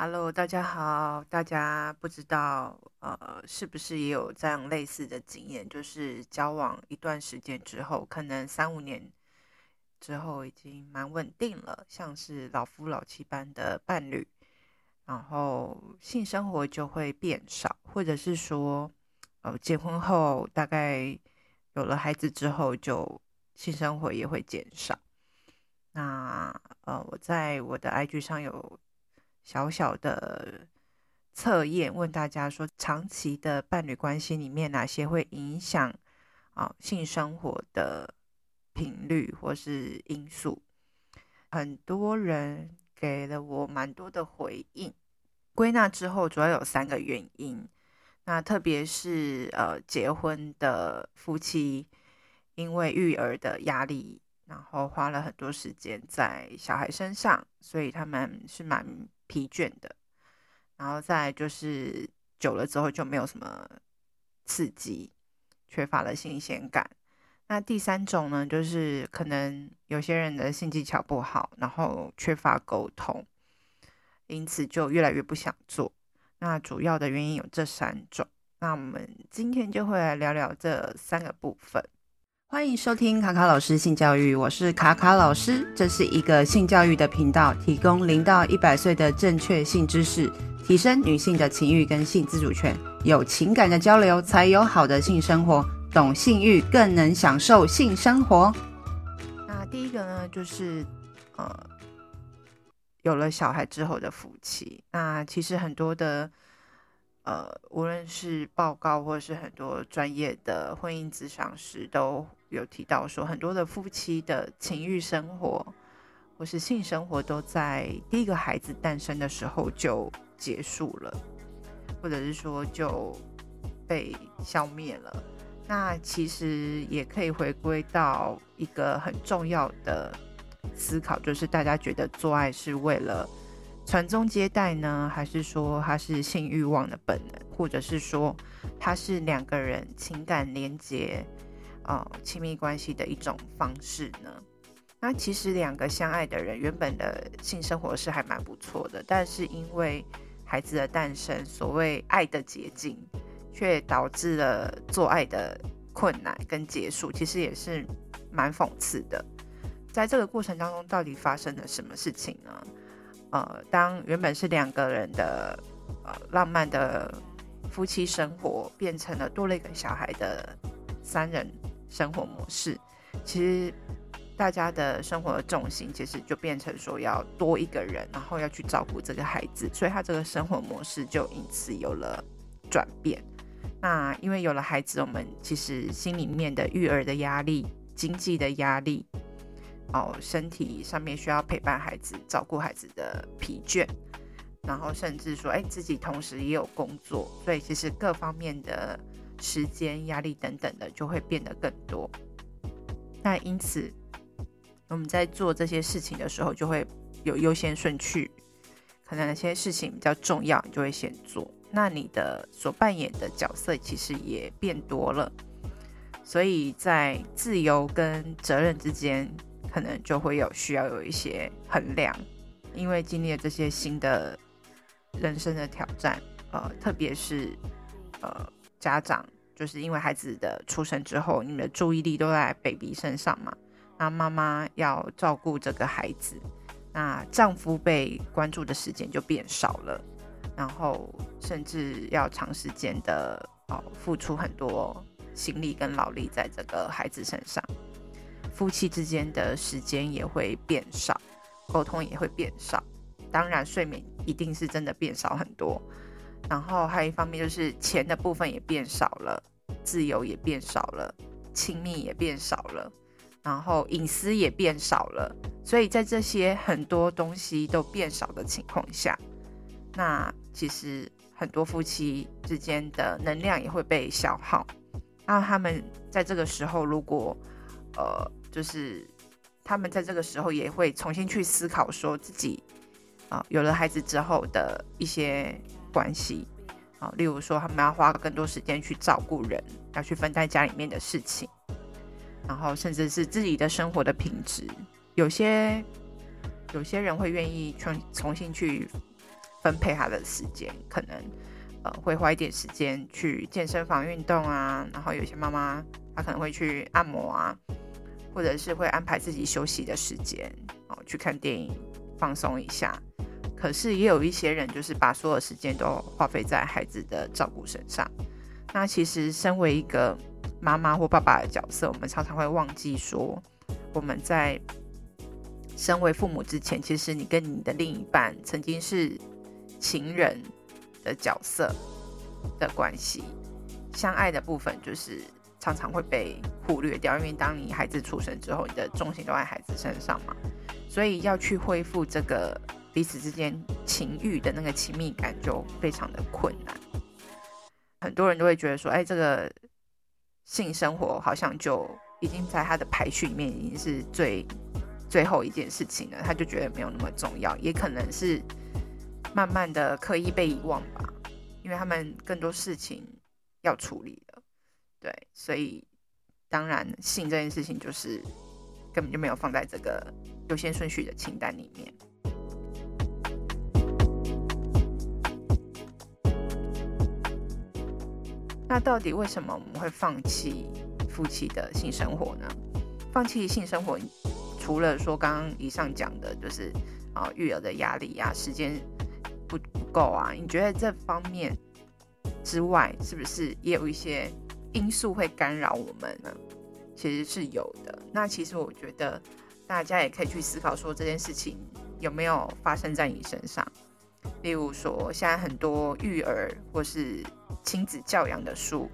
Hello，大家好。大家不知道呃，是不是也有这样类似的经验？就是交往一段时间之后，可能三五年之后已经蛮稳定了，像是老夫老妻般的伴侣，然后性生活就会变少，或者是说，呃，结婚后大概有了孩子之后，就性生活也会减少。那呃，我在我的 IG 上有。小小的测验，问大家说，长期的伴侣关系里面，哪些会影响啊性生活的频率或是因素？很多人给了我蛮多的回应，归纳之后主要有三个原因。那特别是呃结婚的夫妻，因为育儿的压力，然后花了很多时间在小孩身上，所以他们是蛮。疲倦的，然后再就是久了之后就没有什么刺激，缺乏了新鲜感。那第三种呢，就是可能有些人的性技巧不好，然后缺乏沟通，因此就越来越不想做。那主要的原因有这三种。那我们今天就会来聊聊这三个部分。欢迎收听卡卡老师性教育，我是卡卡老师，这是一个性教育的频道，提供零到一百岁的正确性知识，提升女性的情欲跟性自主权，有情感的交流才有好的性生活，懂性欲更能享受性生活。那第一个呢，就是呃，有了小孩之后的夫妻，那其实很多的。呃，无论是报告或是很多专业的婚姻咨商师都有提到说，很多的夫妻的情欲生活或是性生活都在第一个孩子诞生的时候就结束了，或者是说就被消灭了。那其实也可以回归到一个很重要的思考，就是大家觉得做爱是为了。传宗接代呢，还是说它是性欲望的本能，或者是说它是两个人情感连接、呃亲密关系的一种方式呢？那其实两个相爱的人原本的性生活是还蛮不错的，但是因为孩子的诞生，所谓爱的结晶，却导致了做爱的困难跟结束，其实也是蛮讽刺的。在这个过程当中，到底发生了什么事情呢？呃，当原本是两个人的呃浪漫的夫妻生活，变成了多了一个小孩的三人生活模式，其实大家的生活的重心其实就变成说要多一个人，然后要去照顾这个孩子，所以他这个生活模式就因此有了转变。那因为有了孩子，我们其实心里面的育儿的压力、经济的压力。哦，身体上面需要陪伴孩子、照顾孩子的疲倦，然后甚至说，哎，自己同时也有工作，所以其实各方面的时间压力等等的就会变得更多。那因此，我们在做这些事情的时候，就会有优先顺序，可能哪些事情比较重要，你就会先做。那你的所扮演的角色其实也变多了，所以在自由跟责任之间。可能就会有需要有一些衡量，因为经历了这些新的人生的挑战，呃，特别是呃家长，就是因为孩子的出生之后，你们的注意力都在 baby 身上嘛，那妈妈要照顾这个孩子，那丈夫被关注的时间就变少了，然后甚至要长时间的哦、付出很多心力跟劳力在这个孩子身上。夫妻之间的时间也会变少，沟通也会变少，当然睡眠一定是真的变少很多。然后还有一方面就是钱的部分也变少了，自由也变少了，亲密也变少了，然后隐私也变少了。所以在这些很多东西都变少的情况下，那其实很多夫妻之间的能量也会被消耗。那他们在这个时候如果呃。就是他们在这个时候也会重新去思考，说自己啊有了孩子之后的一些关系啊，例如说他们要花更多时间去照顾人，要去分担家里面的事情，然后甚至是自己的生活的品质。有些有些人会愿意重重新去分配他的时间，可能呃会花一点时间去健身房运动啊，然后有些妈妈她可能会去按摩啊，或者是会安排自己休息的时间，哦，去看电影放松一下。可是也有一些人就是把所有时间都花费在孩子的照顾身上。那其实身为一个妈妈或爸爸的角色，我们常常会忘记说，我们在身为父母之前，其实你跟你的另一半曾经是情人的角色的关系，相爱的部分就是常常会被忽略掉，因为当你孩子出生之后，你的重心都在孩子身上嘛，所以要去恢复这个。彼此之间情欲的那个亲密感就非常的困难，很多人都会觉得说，哎，这个性生活好像就已经在他的排序里面已经是最最后一件事情了，他就觉得没有那么重要，也可能是慢慢的刻意被遗忘吧，因为他们更多事情要处理了，对，所以当然性这件事情就是根本就没有放在这个优先顺序的清单里面。那到底为什么我们会放弃夫妻的性生活呢？放弃性生活，除了说刚刚以上讲的，就是啊育儿的压力啊，时间不不够啊，你觉得这方面之外，是不是也有一些因素会干扰我们呢？其实是有的。那其实我觉得大家也可以去思考说，这件事情有没有发生在你身上？例如说，现在很多育儿或是亲子教养的书，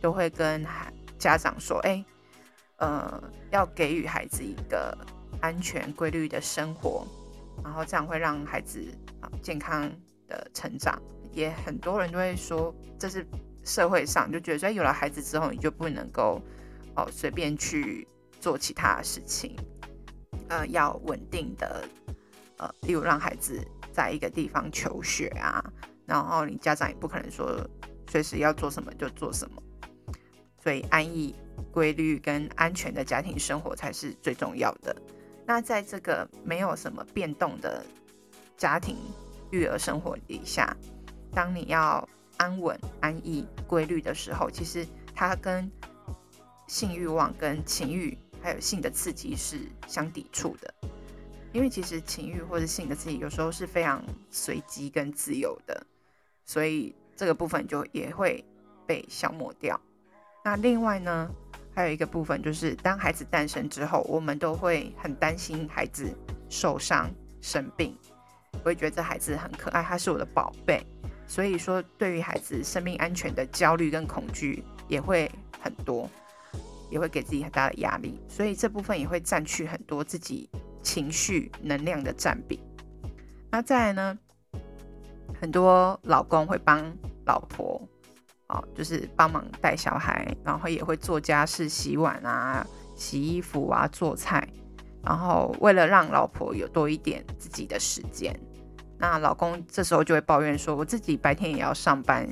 都会跟家长说：“哎，呃，要给予孩子一个安全规律的生活，然后这样会让孩子啊健康的成长。”也很多人都会说，这是社会上就觉得说，有了孩子之后，你就不能够哦随便去做其他的事情，呃，要稳定的，呃，例如让孩子。在一个地方求学啊，然后你家长也不可能说随时要做什么就做什么，所以安逸、规律跟安全的家庭生活才是最重要的。那在这个没有什么变动的家庭育儿生活底下，当你要安稳、安逸、规律的时候，其实它跟性欲望、跟情欲还有性的刺激是相抵触的。因为其实情欲或者性的刺激有时候是非常随机跟自由的，所以这个部分就也会被消磨掉。那另外呢，还有一个部分就是，当孩子诞生之后，我们都会很担心孩子受伤生病，我会觉得这孩子很可爱，他是我的宝贝。所以说，对于孩子生命安全的焦虑跟恐惧也会很多，也会给自己很大的压力。所以这部分也会占据很多自己。情绪能量的占比，那再来呢？很多老公会帮老婆，哦，就是帮忙带小孩，然后也会做家事、洗碗啊、洗衣服啊、做菜，然后为了让老婆有多一点自己的时间，那老公这时候就会抱怨说：“我自己白天也要上班，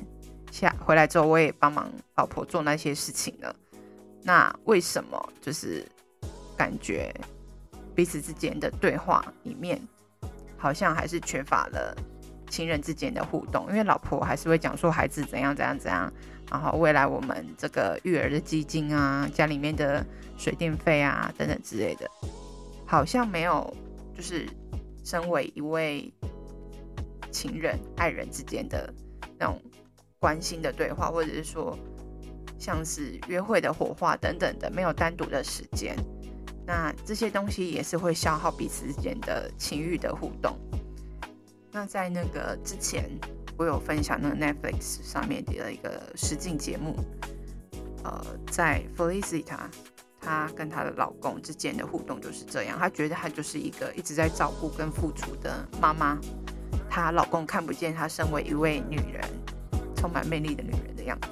下回来之后我也帮忙老婆做那些事情了，那为什么就是感觉？”彼此之间的对话里面，好像还是缺乏了情人之间的互动，因为老婆还是会讲说孩子怎样怎样怎样，然后未来我们这个育儿的基金啊，家里面的水电费啊等等之类的，好像没有就是身为一位情人爱人之间的那种关心的对话，或者是说像是约会的火花等等的，没有单独的时间。那这些东西也是会消耗彼此之间的情欲的互动。那在那个之前，我有分享那个 Netflix 上面的一个实境节目，呃，在 Felicita，她跟她的老公之间的互动就是这样。她觉得她就是一个一直在照顾跟付出的妈妈，她老公看不见她身为一位女人，充满魅力的女人的样子。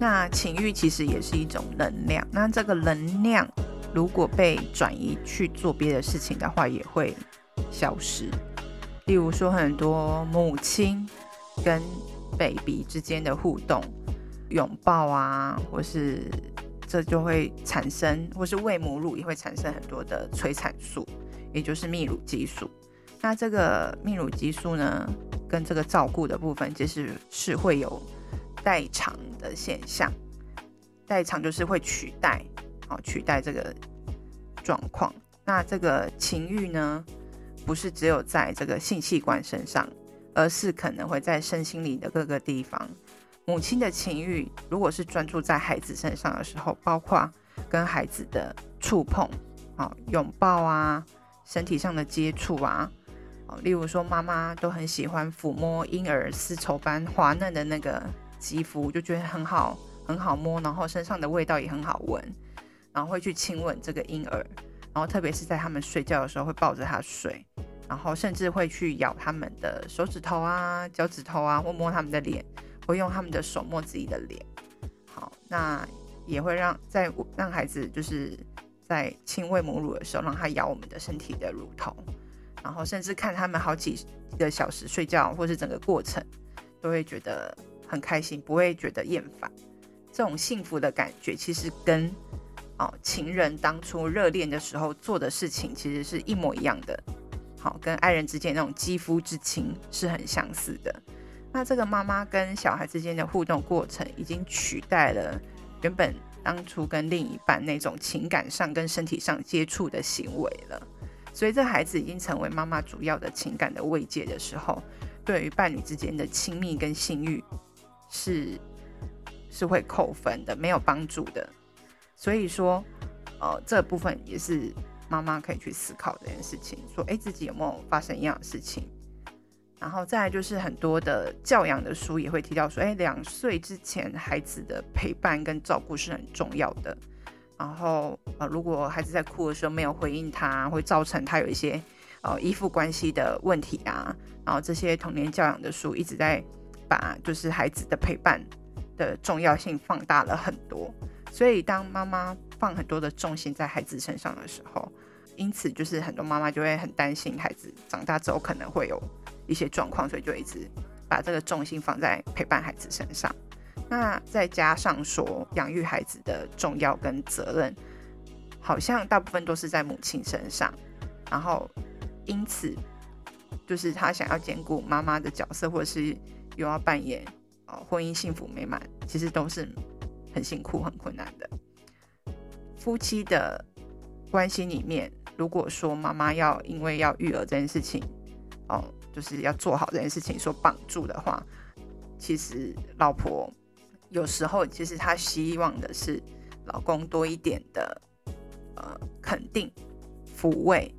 那情欲其实也是一种能量，那这个能量如果被转移去做别的事情的话，也会消失。例如说很多母亲跟 baby 之间的互动，拥抱啊，或是这就会产生，或是喂母乳也会产生很多的催产素，也就是泌乳激素。那这个泌乳激素呢，跟这个照顾的部分，其实是会有代偿的现象。代偿就是会取代，哦，取代这个状况。那这个情欲呢，不是只有在这个性器官身上，而是可能会在身心里的各个地方。母亲的情欲，如果是专注在孩子身上的时候，包括跟孩子的触碰，啊，拥抱啊，身体上的接触啊，例如说妈妈都很喜欢抚摸婴儿丝绸般滑嫩的那个肌肤，就觉得很好。很好摸，然后身上的味道也很好闻，然后会去亲吻这个婴儿，然后特别是在他们睡觉的时候会抱着他睡，然后甚至会去咬他们的手指头啊、脚趾头啊，或摸他们的脸，会用他们的手摸自己的脸。好，那也会让在让孩子就是在亲喂母乳的时候，让他咬我们的身体的乳头，然后甚至看他们好几个小时睡觉，或是整个过程，都会觉得很开心，不会觉得厌烦。这种幸福的感觉，其实跟哦情人当初热恋的时候做的事情，其实是一模一样的。好，跟爱人之间那种肌肤之亲是很相似的。那这个妈妈跟小孩之间的互动过程，已经取代了原本当初跟另一半那种情感上跟身体上接触的行为了。所以，这孩子已经成为妈妈主要的情感的慰藉的时候，对于伴侣之间的亲密跟性欲是。是会扣分的，没有帮助的。所以说，呃，这部分也是妈妈可以去思考这件事情，说，诶，自己有没有发生一样的事情？然后再来就是很多的教养的书也会提到说，诶，两岁之前孩子的陪伴跟照顾是很重要的。然后，呃，如果孩子在哭的时候没有回应他，会造成他有一些呃依附关系的问题啊。然后这些童年教养的书一直在把就是孩子的陪伴。的重要性放大了很多，所以当妈妈放很多的重心在孩子身上的时候，因此就是很多妈妈就会很担心孩子长大之后可能会有一些状况，所以就一直把这个重心放在陪伴孩子身上。那再加上说养育孩子的重要跟责任，好像大部分都是在母亲身上，然后因此就是他想要兼顾妈妈的角色，或者是又要扮演。婚姻幸福美满，其实都是很辛苦、很困难的。夫妻的关系里面，如果说妈妈要因为要育儿这件事情，哦，就是要做好这件事情，说绑住的话，其实老婆有时候其实她希望的是老公多一点的呃肯定、抚慰，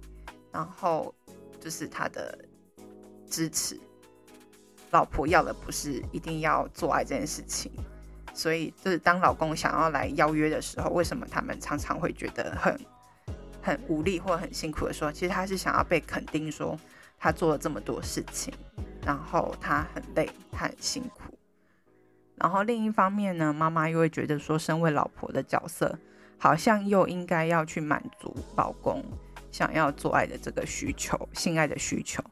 然后就是他的支持。老婆要的不是一定要做爱这件事情，所以就是当老公想要来邀约的时候，为什么他们常常会觉得很很无力或很辛苦的说，其实他是想要被肯定，说他做了这么多事情，然后他很累，他很辛苦。然后另一方面呢，妈妈又会觉得说，身为老婆的角色，好像又应该要去满足老公想要做爱的这个需求，性爱的需求。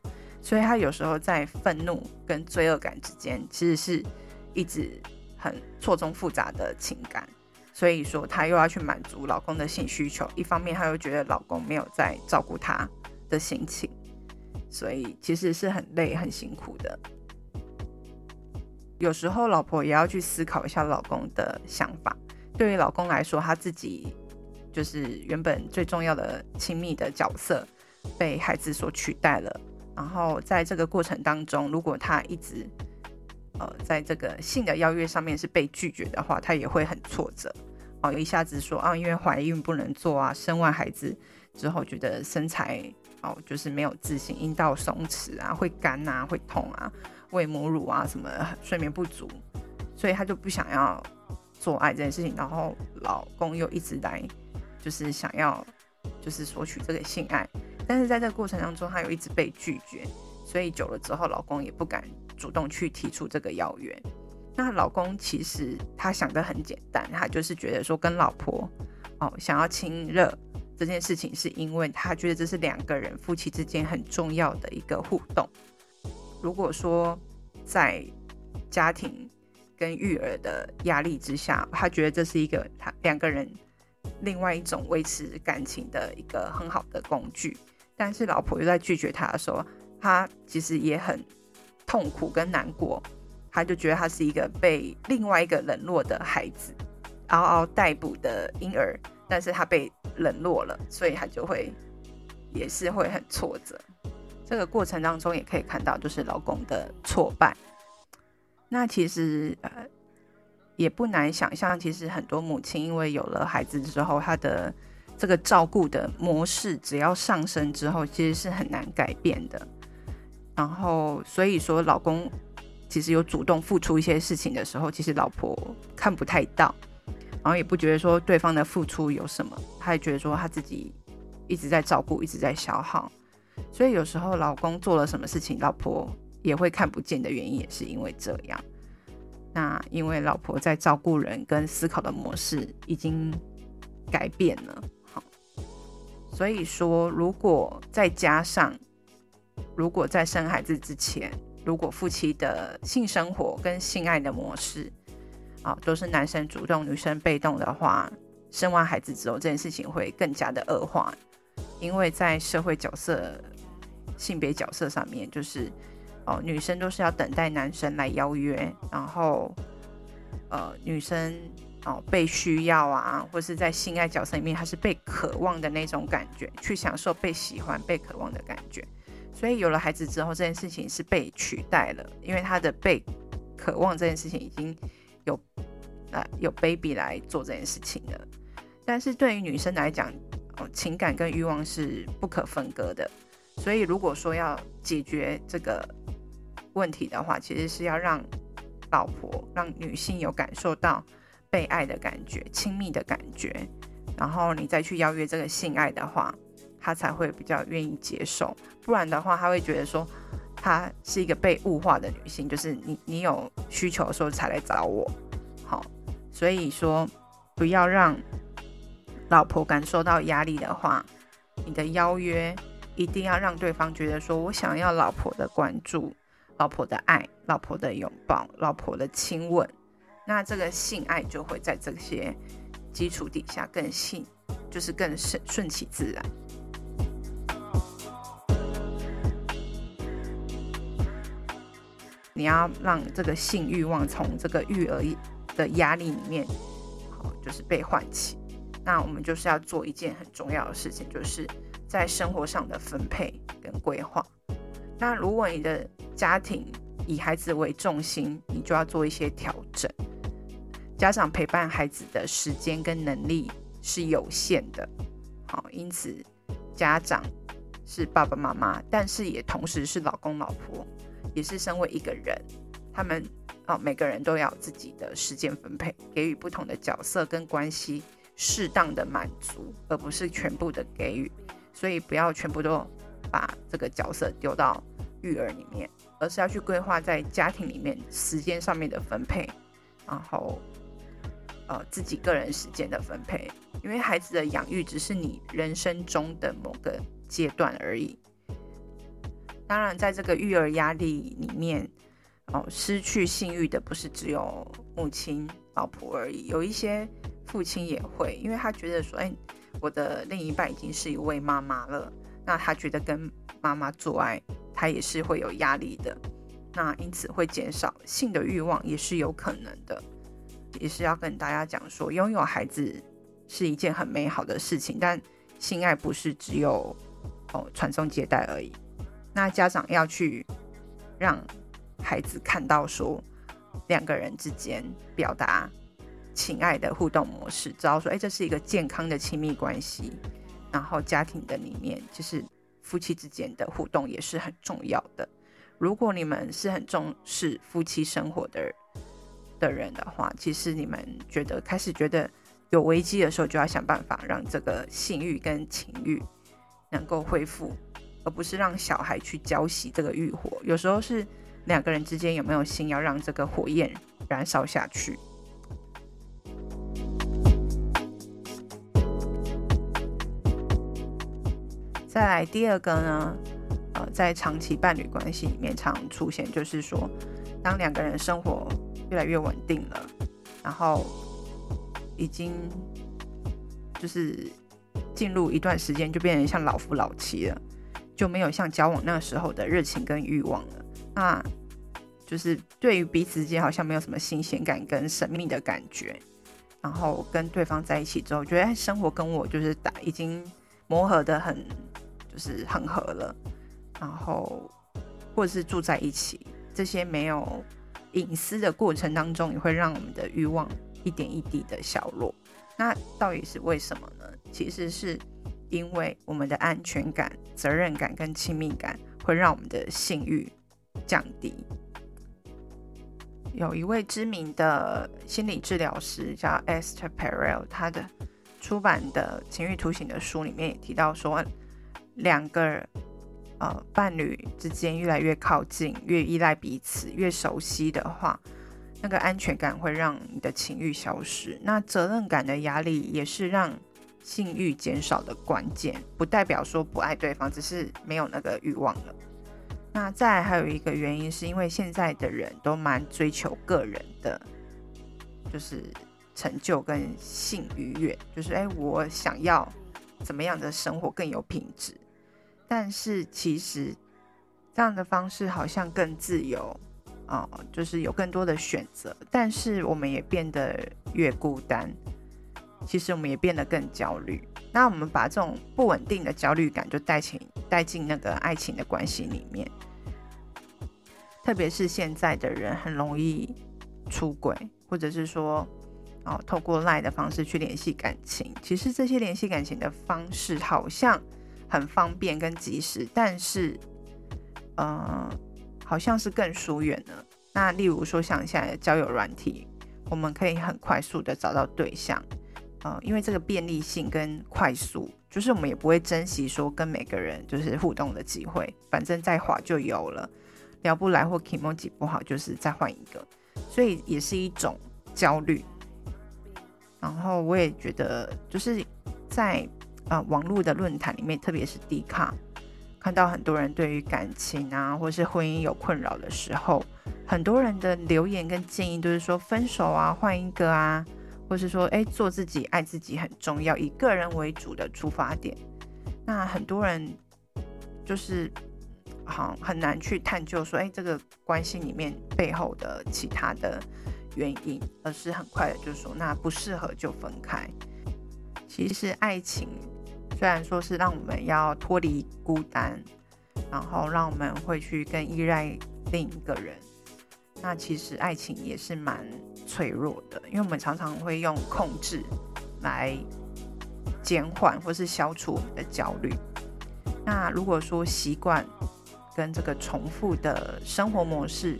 所以，他有时候在愤怒跟罪恶感之间，其实是一直很错综复杂的情感。所以说，她又要去满足老公的性需求，一方面她又觉得老公没有在照顾他的心情，所以其实是很累、很辛苦的。有时候，老婆也要去思考一下老公的想法。对于老公来说，他自己就是原本最重要的亲密的角色，被孩子所取代了。然后在这个过程当中，如果他一直呃在这个性的邀约上面是被拒绝的话，他也会很挫折哦。一下子说啊，因为怀孕不能做啊，生完孩子之后觉得身材哦就是没有自信，阴道松弛啊，会干啊，会痛啊，喂母乳啊什么睡眠不足，所以他就不想要做爱这件事情。然后老公又一直来就是想要就是索取这个性爱。但是在这个过程当中，他有一直被拒绝，所以久了之后，老公也不敢主动去提出这个邀约。那老公其实他想的很简单，他就是觉得说跟老婆哦想要亲热这件事情，是因为他觉得这是两个人夫妻之间很重要的一个互动。如果说在家庭跟育儿的压力之下，他觉得这是一个他两个人另外一种维持感情的一个很好的工具。但是老婆又在拒绝他的时候，他其实也很痛苦跟难过。他就觉得他是一个被另外一个冷落的孩子，嗷嗷待哺的婴儿，但是他被冷落了，所以他就会也是会很挫折。这个过程当中也可以看到，就是老公的挫败。那其实呃也不难想象，其实很多母亲因为有了孩子之后，她的这个照顾的模式只要上升之后，其实是很难改变的。然后所以说，老公其实有主动付出一些事情的时候，其实老婆看不太到。然后也不觉得说对方的付出有什么，他也觉得说他自己一直在照顾，一直在消耗，所以有时候老公做了什么事情，老婆也会看不见的原因，也是因为这样。那因为老婆在照顾人跟思考的模式已经改变了，所以说如果再加上，如果在生孩子之前，如果夫妻的性生活跟性爱的模式，啊，都是男生主动，女生被动的话，生完孩子之后，这件事情会更加的恶化，因为在社会角色、性别角色上面，就是哦，女生都是要等待男生来邀约，然后呃，女生哦被需要啊，或是在性爱角色里面，他是被渴望的那种感觉，去享受被喜欢、被渴望的感觉。所以有了孩子之后，这件事情是被取代了，因为他的被渴望这件事情已经。有，呃，有 baby 来做这件事情的，但是对于女生来讲，哦，情感跟欲望是不可分割的，所以如果说要解决这个问题的话，其实是要让老婆、让女性有感受到被爱的感觉、亲密的感觉，然后你再去邀约这个性爱的话，他才会比较愿意接受，不然的话，他会觉得说。他是一个被物化的女性，就是你，你有需求的时候才来找我，好，所以说不要让老婆感受到压力的话，你的邀约一定要让对方觉得说我想要老婆的关注、老婆的爱、老婆的拥抱、老婆的亲吻，那这个性爱就会在这些基础底下更性，就是更顺顺其自然。你要让这个性欲望从这个育儿的压力里面，好，就是被唤起。那我们就是要做一件很重要的事情，就是在生活上的分配跟规划。那如果你的家庭以孩子为重心，你就要做一些调整。家长陪伴孩子的时间跟能力是有限的，好，因此家长是爸爸妈妈，但是也同时是老公老婆。也是身为一个人，他们哦，每个人都要自己的时间分配，给予不同的角色跟关系适当的满足，而不是全部的给予。所以不要全部都把这个角色丢到育儿里面，而是要去规划在家庭里面时间上面的分配，然后呃自己个人时间的分配。因为孩子的养育只是你人生中的某个阶段而已。当然，在这个育儿压力里面，哦，失去性欲的不是只有母亲、老婆而已，有一些父亲也会，因为他觉得说，哎，我的另一半已经是一位妈妈了，那他觉得跟妈妈做爱，他也是会有压力的，那因此会减少性的欲望，也是有可能的，也是要跟大家讲说，拥有孩子是一件很美好的事情，但性爱不是只有哦传宗接代而已。那家长要去让孩子看到说，两个人之间表达情爱的互动模式，知道说，哎，这是一个健康的亲密关系。然后家庭的里面，就是夫妻之间的互动也是很重要的。如果你们是很重视夫妻生活的人的人的话，其实你们觉得开始觉得有危机的时候，就要想办法让这个性欲跟情欲能够恢复。而不是让小孩去浇熄这个欲火，有时候是两个人之间有没有心要让这个火焰燃烧下去。再来第二个呢，呃，在长期伴侣关系里面常出现，就是说，当两个人生活越来越稳定了，然后已经就是进入一段时间，就变成像老夫老妻了，就没有像交往那个时候的热情跟欲望了。那就是对于彼此之间好像没有什么新鲜感跟神秘的感觉，然后跟对方在一起之后，觉得生活跟我就是打已经磨合得很，就是很合了，然后或者是住在一起，这些没有隐私的过程当中，也会让我们的欲望一点一滴的削弱。那到底是为什么呢？其实是因为我们的安全感、责任感跟亲密感会让我们的性欲降低。有一位知名的心理治疗师叫 Esther Perel，他的出版的《情欲图形》的书里面也提到说，两个人呃伴侣之间越来越靠近，越依赖彼此，越熟悉的话，那个安全感会让你的情欲消失。那责任感的压力也是让性欲减少的关键，不代表说不爱对方，只是没有那个欲望了。那再还有一个原因，是因为现在的人都蛮追求个人的，就是成就跟性愉悦，就是哎，我想要怎么样的生活更有品质。但是其实这样的方式好像更自由啊，就是有更多的选择。但是我们也变得越孤单，其实我们也变得更焦虑。那我们把这种不稳定的焦虑感就带进带进那个爱情的关系里面，特别是现在的人很容易出轨，或者是说哦，透过赖的方式去联系感情。其实这些联系感情的方式好像很方便跟及时，但是呃，好像是更疏远了。那例如说像现在的交友软体，我们可以很快速的找到对象。呃，因为这个便利性跟快速，就是我们也不会珍惜说跟每个人就是互动的机会，反正再滑就有了，聊不来或 e m o 不好，就是再换一个，所以也是一种焦虑。然后我也觉得，就是在呃网络的论坛里面，特别是 D 卡，看到很多人对于感情啊或是婚姻有困扰的时候，很多人的留言跟建议都是说分手啊，换一个啊。或是说，哎，做自己、爱自己很重要，以个人为主的出发点。那很多人就是好很难去探究说，哎，这个关系里面背后的其他的原因，而是很快的就说，那不适合就分开。其实爱情虽然说是让我们要脱离孤单，然后让我们会去更依赖另一个人。那其实爱情也是蛮脆弱的，因为我们常常会用控制来减缓或是消除我们的焦虑。那如果说习惯跟这个重复的生活模式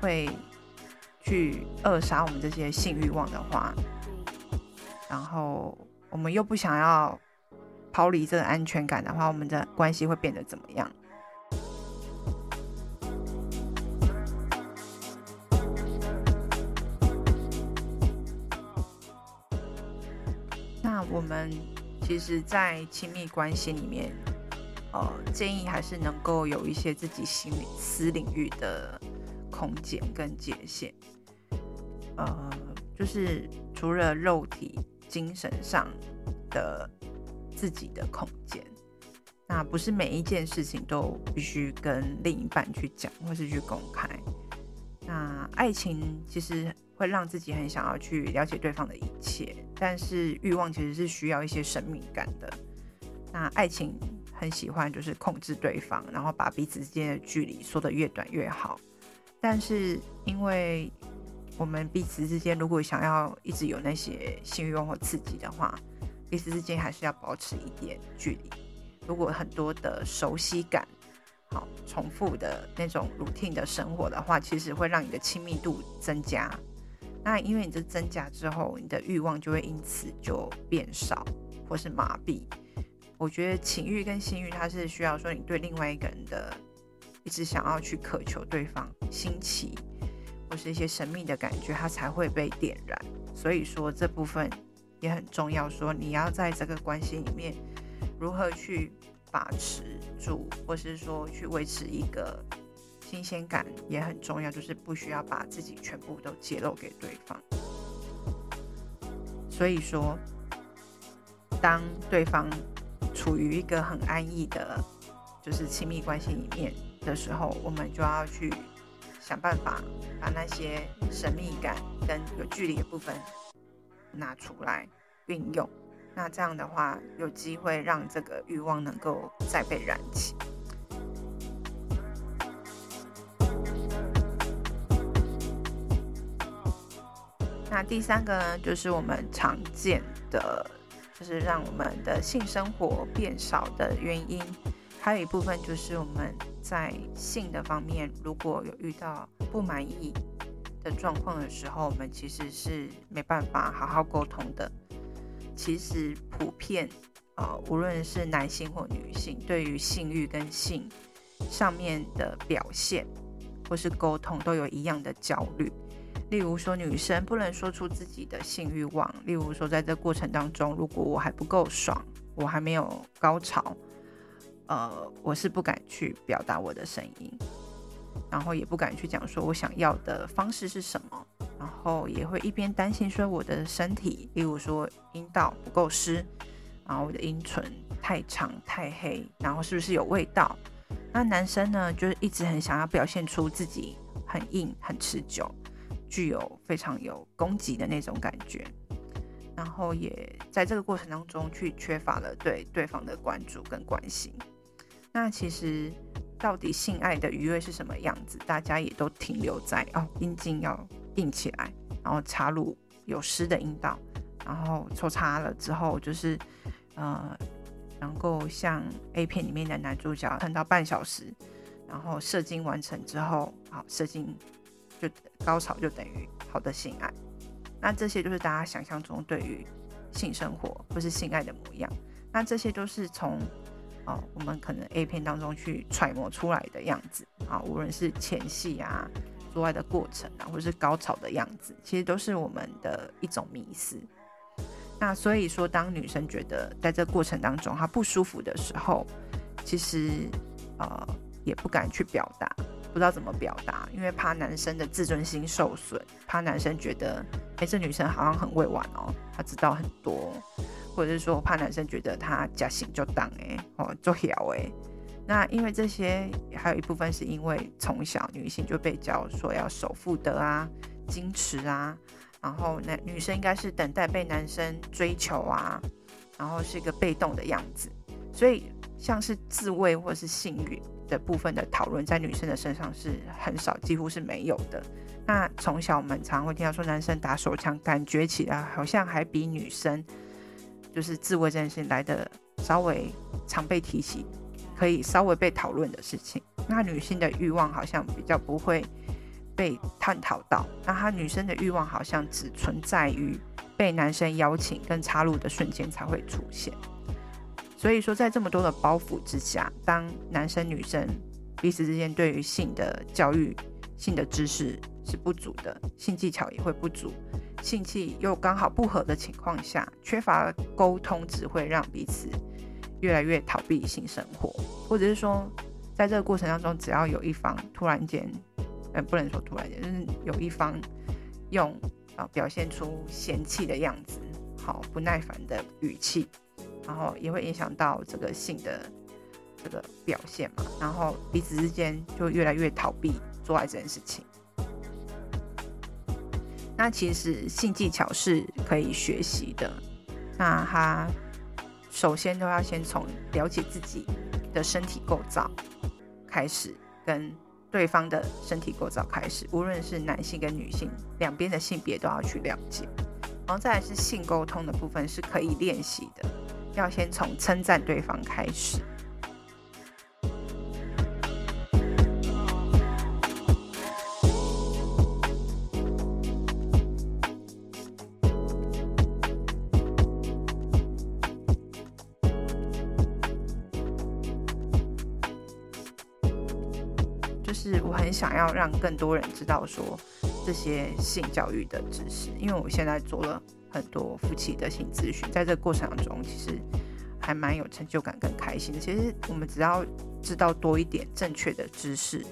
会去扼杀我们这些性欲望的话，然后我们又不想要抛离这个安全感的话，我们的关系会变得怎么样？那我们其实，在亲密关系里面，呃，建议还是能够有一些自己心理私领域的空间跟界限，呃，就是除了肉体、精神上的自己的空间，那不是每一件事情都必须跟另一半去讲或是去公开。那爱情其实。会让自己很想要去了解对方的一切，但是欲望其实是需要一些神秘感的。那爱情很喜欢就是控制对方，然后把彼此之间的距离缩得越短越好。但是因为我们彼此之间如果想要一直有那些性欲望或刺激的话，彼此之间还是要保持一点距离。如果很多的熟悉感，好重复的那种 routine 的生活的话，其实会让你的亲密度增加。那因为你这增加之后，你的欲望就会因此就变少，或是麻痹。我觉得情欲跟性欲，它是需要说你对另外一个人的一直想要去渴求对方新奇，或是一些神秘的感觉，它才会被点燃。所以说这部分也很重要，说你要在这个关系里面如何去把持住，或是说去维持一个新鲜感也很重要，就是不需要把自己全部都揭露给对方。所以说，当对方处于一个很安逸的，就是亲密关系里面的时候，我们就要去想办法把那些神秘感跟有距离的部分拿出来运用。那这样的话，有机会让这个欲望能够再被燃起。那第三个呢，就是我们常见的，就是让我们的性生活变少的原因。还有一部分就是我们在性的方面，如果有遇到不满意的状况的时候，我们其实是没办法好好沟通的。其实普遍，呃，无论是男性或女性，对于性欲跟性上面的表现或是沟通，都有一样的焦虑。例如说，女生不能说出自己的性欲望；例如说，在这过程当中，如果我还不够爽，我还没有高潮，呃，我是不敢去表达我的声音，然后也不敢去讲说我想要的方式是什么。然后也会一边担心说我的身体，例如说阴道不够湿，然后我的阴唇太长太黑，然后是不是有味道？那男生呢，就是一直很想要表现出自己很硬、很持久，具有非常有攻击的那种感觉，然后也在这个过程当中去缺乏了对对方的关注跟关心。那其实到底性爱的愉悦是什么样子？大家也都停留在哦，阴茎要。硬起来，然后插入有湿的阴道，然后抽插了之后，就是呃，能够像 A 片里面的男主角撑到半小时，然后射精完成之后，好，射精就高潮就等于好的性爱。那这些就是大家想象中对于性生活或是性爱的模样。那这些都是从哦，我们可能 A 片当中去揣摩出来的样子啊，无论是前戏啊。做爱的过程啊，或者是高潮的样子，其实都是我们的一种迷思。那所以说，当女生觉得在这过程当中她不舒服的时候，其实呃也不敢去表达，不知道怎么表达，因为怕男生的自尊心受损，怕男生觉得哎、这女生好像很会玩哦，她知道很多，或者是说怕男生觉得他假性就当哎哦做晓哎。那因为这些还有一部分是因为从小女性就被教说要守妇德啊、矜持啊，然后男女生应该是等待被男生追求啊，然后是一个被动的样子，所以像是自慰或是性欲的部分的讨论，在女生的身上是很少，几乎是没有的。那从小我们常会听到说，男生打手枪，感觉起来好像还比女生就是自慰这件事情来得稍微常被提起。可以稍微被讨论的事情，那女性的欲望好像比较不会被探讨到，那她女生的欲望好像只存在于被男生邀请跟插入的瞬间才会出现。所以说，在这么多的包袱之下，当男生女生彼此之间对于性的教育、性的知识是不足的，性技巧也会不足，性器又刚好不合的情况下，缺乏沟通只会让彼此。越来越逃避性生活，或者是说，在这个过程当中，只要有一方突然间，呃，不能说突然间，就是有一方用啊表现出嫌弃的样子，好不耐烦的语气，然后也会影响到这个性的这个表现嘛，然后彼此之间就越来越逃避做爱这件事情。那其实性技巧是可以学习的，那他。首先都要先从了解自己的身体构造开始，跟对方的身体构造开始，无论是男性跟女性，两边的性别都要去了解。然后再来是性沟通的部分是可以练习的，要先从称赞对方开始。想要让更多人知道说这些性教育的知识，因为我现在做了很多夫妻的性咨询，在这个过程当中，其实还蛮有成就感跟开心的。其实我们只要知道多一点正确的知识，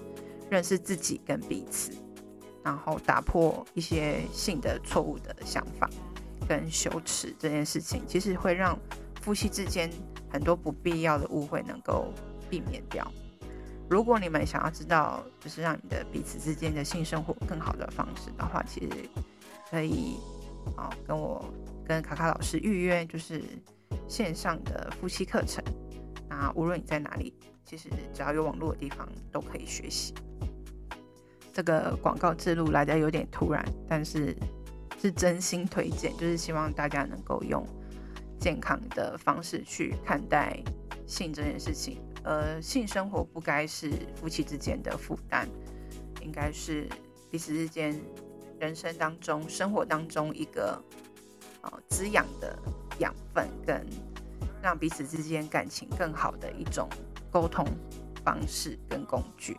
认识自己跟彼此，然后打破一些性的错误的想法跟羞耻这件事情，其实会让夫妻之间很多不必要的误会能够避免掉。如果你们想要知道，就是让你的彼此之间的性生活更好的方式的话，其实可以啊跟我跟卡卡老师预约，就是线上的夫妻课程。那无论你在哪里，其实只要有网络的地方都可以学习。这个广告之路来的有点突然，但是是真心推荐，就是希望大家能够用健康的方式去看待性这件事情。呃，性生活不该是夫妻之间的负担，应该是彼此之间人生当中、生活当中一个啊滋养的养分，跟让彼此之间感情更好的一种沟通方式跟工具。